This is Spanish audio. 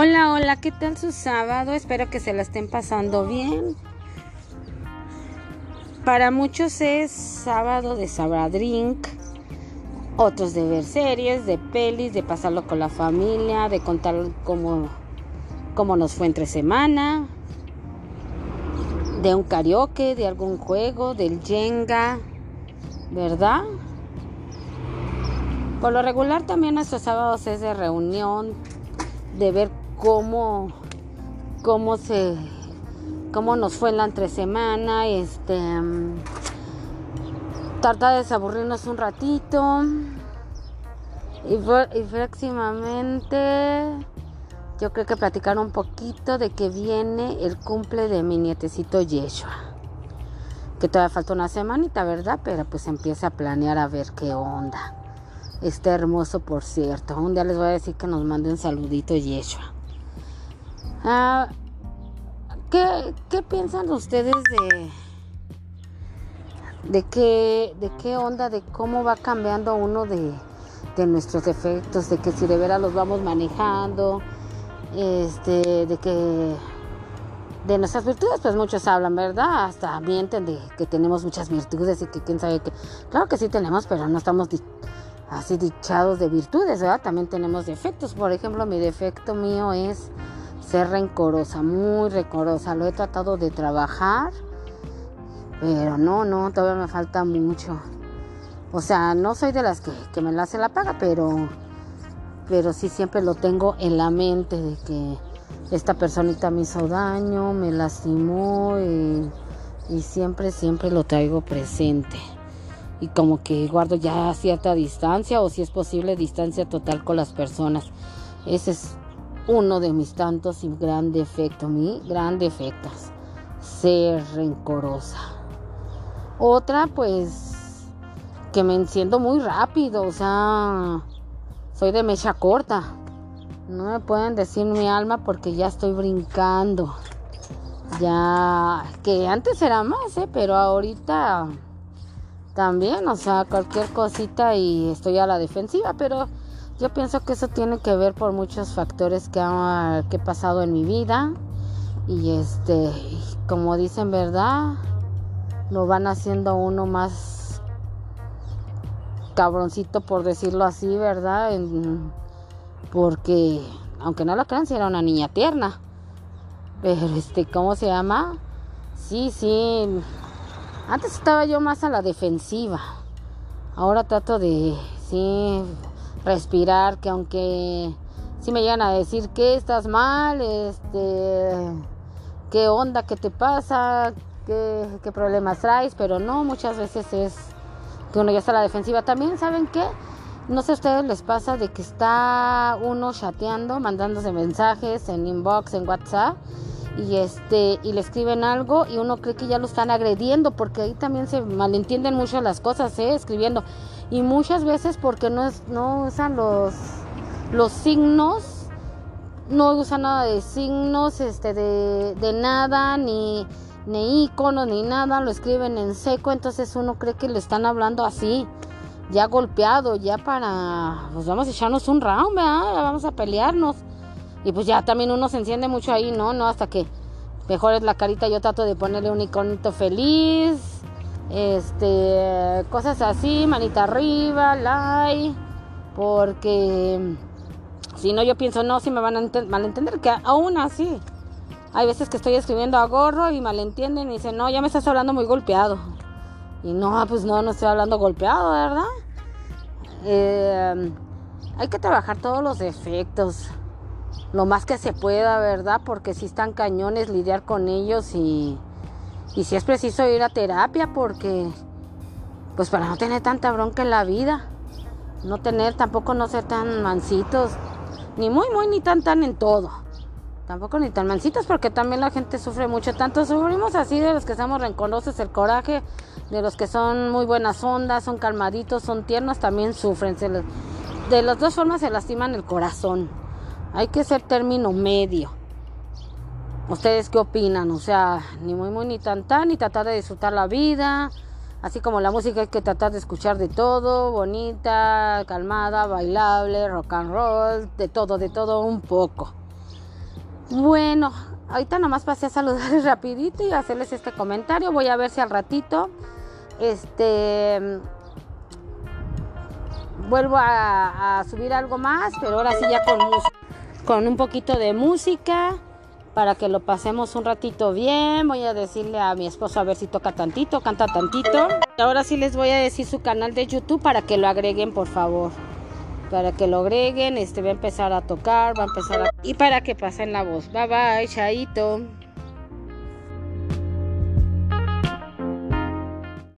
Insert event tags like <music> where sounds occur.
Hola, hola, ¿qué tal su sábado? Espero que se la estén pasando bien. Para muchos es sábado de Sabradrink, otros de ver series, de pelis, de pasarlo con la familia, de contar cómo, cómo nos fue entre semana, de un karaoke, de algún juego, del Jenga, ¿verdad? Por lo regular también nuestros sábados es de reunión, de ver cómo, cómo se, cómo nos fue la entre semana, este, tratar de desaburrirnos un ratito y, próximamente yo creo que platicar un poquito de que viene el cumple de mi nietecito Yeshua. Que todavía falta una semanita, ¿verdad? Pero pues empieza a planear a ver qué onda. Está hermoso, por cierto. Un día les voy a decir que nos mande un saludito Yeshua. Ah, ¿qué, ¿Qué piensan ustedes de, de, qué, de qué onda, de cómo va cambiando uno de, de nuestros defectos, de que si de veras los vamos manejando? este, de que de nuestras virtudes, pues muchos hablan, ¿verdad? Hasta mienten de que tenemos muchas virtudes y que quién sabe qué. Claro que sí tenemos, pero no estamos así dichados de virtudes, ¿verdad? También tenemos defectos. Por ejemplo, mi defecto mío es ser rencorosa, muy rencorosa. Lo he tratado de trabajar, pero no, no, todavía me falta mucho. O sea, no soy de las que, que me la hace la paga, pero pero sí siempre lo tengo en la mente de que esta personita me hizo daño, me lastimó y, siempre, siempre lo traigo presente. Y como que guardo ya cierta distancia o si es posible distancia total con las personas. Ese es uno de mis tantos y gran defecto, mi gran defecto, ser rencorosa. Otra pues que me enciendo muy rápido, o sea, soy de mecha corta. No me pueden decir mi alma porque ya estoy brincando. Ya que antes era más, ¿eh? pero ahorita también, o sea, cualquier cosita y estoy a la defensiva, pero yo pienso que eso tiene que ver por muchos factores que, que he pasado en mi vida y este, como dicen, ¿verdad? Lo van haciendo uno más cabroncito, por decirlo así, ¿verdad? porque, aunque no lo crean, si era una niña tierna. Pero, este, ¿cómo se llama? Sí, sí. Antes estaba yo más a la defensiva. Ahora trato de, sí, respirar, que aunque sí me llegan a decir que estás mal, este, qué onda, qué te pasa, qué, qué problemas traes, pero no, muchas veces es que uno ya está a la defensiva. También, ¿saben qué? No sé a ustedes les pasa de que está uno chateando, mandándose mensajes en inbox, en WhatsApp, y este, y le escriben algo y uno cree que ya lo están agrediendo, porque ahí también se malentienden mucho las cosas, ¿eh? escribiendo. Y muchas veces porque no es, no usan los, los signos, no usan nada de signos, este, de, de nada, ni ni iconos ni nada, lo escriben en seco, entonces uno cree que le están hablando así, ya golpeado, ya para, pues vamos a echarnos un round, vamos a pelearnos. Y pues ya también uno se enciende mucho ahí, ¿no? No, hasta que mejor es la carita, yo trato de ponerle un iconito feliz, este, cosas así, manita arriba, like, porque si no yo pienso, no, si me van a malentender, que aún así hay veces que estoy escribiendo a gorro y malentienden y dicen, no, ya me estás hablando muy golpeado. Y no, pues no, no estoy hablando golpeado, ¿verdad? Eh, hay que trabajar todos los defectos, lo más que se pueda, ¿verdad? Porque si están cañones, lidiar con ellos y, y si es preciso ir a terapia, porque, pues para no tener tanta bronca en la vida, no tener, tampoco no ser tan mansitos, ni muy, muy, ni tan, tan en todo tampoco ni tan mancitos porque también la gente sufre mucho. Tanto sufrimos así de los que somos rencorosos, el coraje, de los que son muy buenas ondas, son calmaditos, son tiernos, también sufren. de las dos formas se lastiman el corazón. Hay que ser término medio. ¿Ustedes qué opinan? O sea, ni muy, muy, ni tan, tan, ni tratar de disfrutar la vida. Así como la música hay que tratar de escuchar de todo, bonita, calmada, bailable, rock and roll, de todo, de todo un poco. Bueno, ahorita nomás pasé a saludarles <laughs> rapidito y hacerles este comentario. Voy a ver si al ratito este vuelvo a, subir algo más, pero ahora sí ya con, con un poquito de música para que lo pasemos un ratito bien. Voy a decirle a mi esposo a ver si toca tantito, canta tantito. Ahora sí les voy a decir su canal de YouTube para que lo agreguen, por favor. Para que lo agreguen, este va a empezar a tocar, va a empezar a... Y para que pasen la voz. Bye bye, chaito.